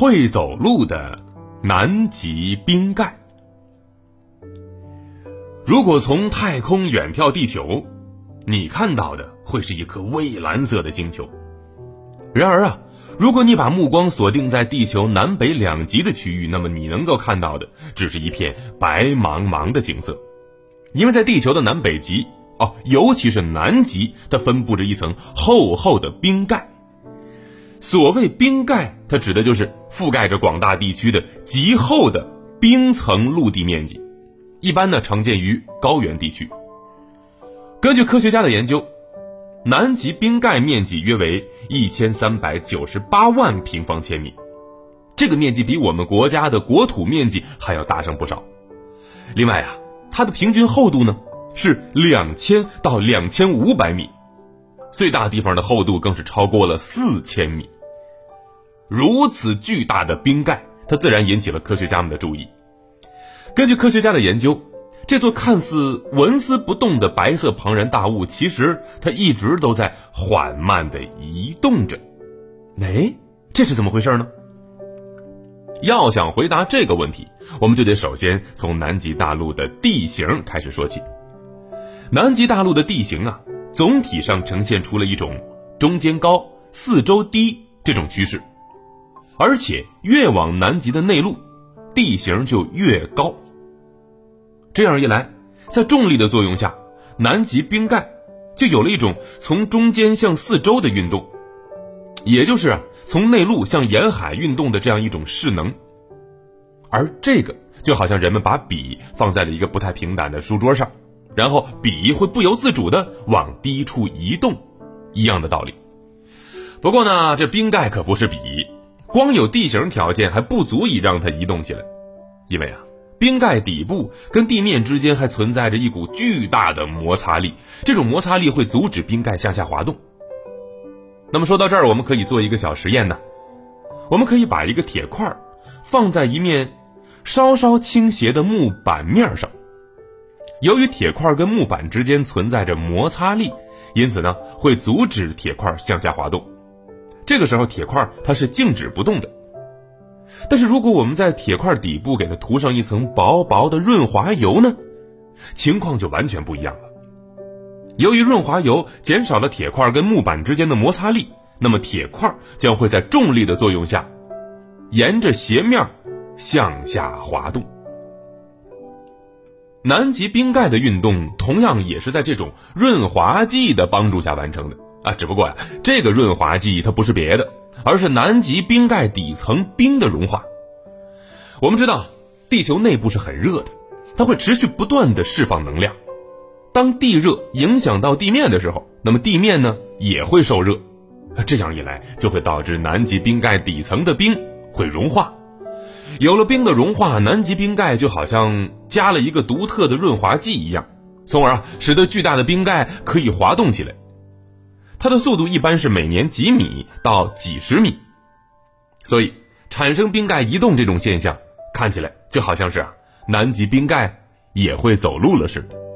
会走路的南极冰盖。如果从太空远眺地球，你看到的会是一颗蔚蓝色的星球。然而啊，如果你把目光锁定在地球南北两极的区域，那么你能够看到的只是一片白茫茫的景色，因为在地球的南北极哦，尤其是南极，它分布着一层厚厚的冰盖。所谓冰盖，它指的就是覆盖着广大地区的极厚的冰层陆地面积，一般呢常见于高原地区。根据科学家的研究，南极冰盖面积约为一千三百九十八万平方千米，这个面积比我们国家的国土面积还要大上不少。另外啊，它的平均厚度呢是两千到两千五百米。最大地方的厚度更是超过了四千米。如此巨大的冰盖，它自然引起了科学家们的注意。根据科学家的研究，这座看似纹丝不动的白色庞然大物，其实它一直都在缓慢地移动着。哎，这是怎么回事呢？要想回答这个问题，我们就得首先从南极大陆的地形开始说起。南极大陆的地形啊。总体上呈现出了一种中间高、四周低这种趋势，而且越往南极的内陆，地形就越高。这样一来，在重力的作用下，南极冰盖就有了一种从中间向四周的运动，也就是从内陆向沿海运动的这样一种势能。而这个就好像人们把笔放在了一个不太平坦的书桌上。然后笔会不由自主的往低处移动，一样的道理。不过呢，这冰盖可不是笔，光有地形条件还不足以让它移动起来，因为啊，冰盖底部跟地面之间还存在着一股巨大的摩擦力，这种摩擦力会阻止冰盖向下滑动。那么说到这儿，我们可以做一个小实验呢，我们可以把一个铁块放在一面稍稍倾斜的木板面上。由于铁块跟木板之间存在着摩擦力，因此呢会阻止铁块向下滑动。这个时候铁块它是静止不动的。但是如果我们在铁块底部给它涂上一层薄薄的润滑油呢，情况就完全不一样了。由于润滑油减少了铁块跟木板之间的摩擦力，那么铁块将会在重力的作用下，沿着斜面向下滑动。南极冰盖的运动同样也是在这种润滑剂的帮助下完成的啊，只不过呀，这个润滑剂它不是别的，而是南极冰盖底层冰的融化。我们知道，地球内部是很热的，它会持续不断的释放能量。当地热影响到地面的时候，那么地面呢也会受热，这样一来就会导致南极冰盖底层的冰会融化。有了冰的融化，南极冰盖就好像加了一个独特的润滑剂一样，从而啊使得巨大的冰盖可以滑动起来。它的速度一般是每年几米到几十米，所以产生冰盖移动这种现象，看起来就好像是啊南极冰盖也会走路了似的。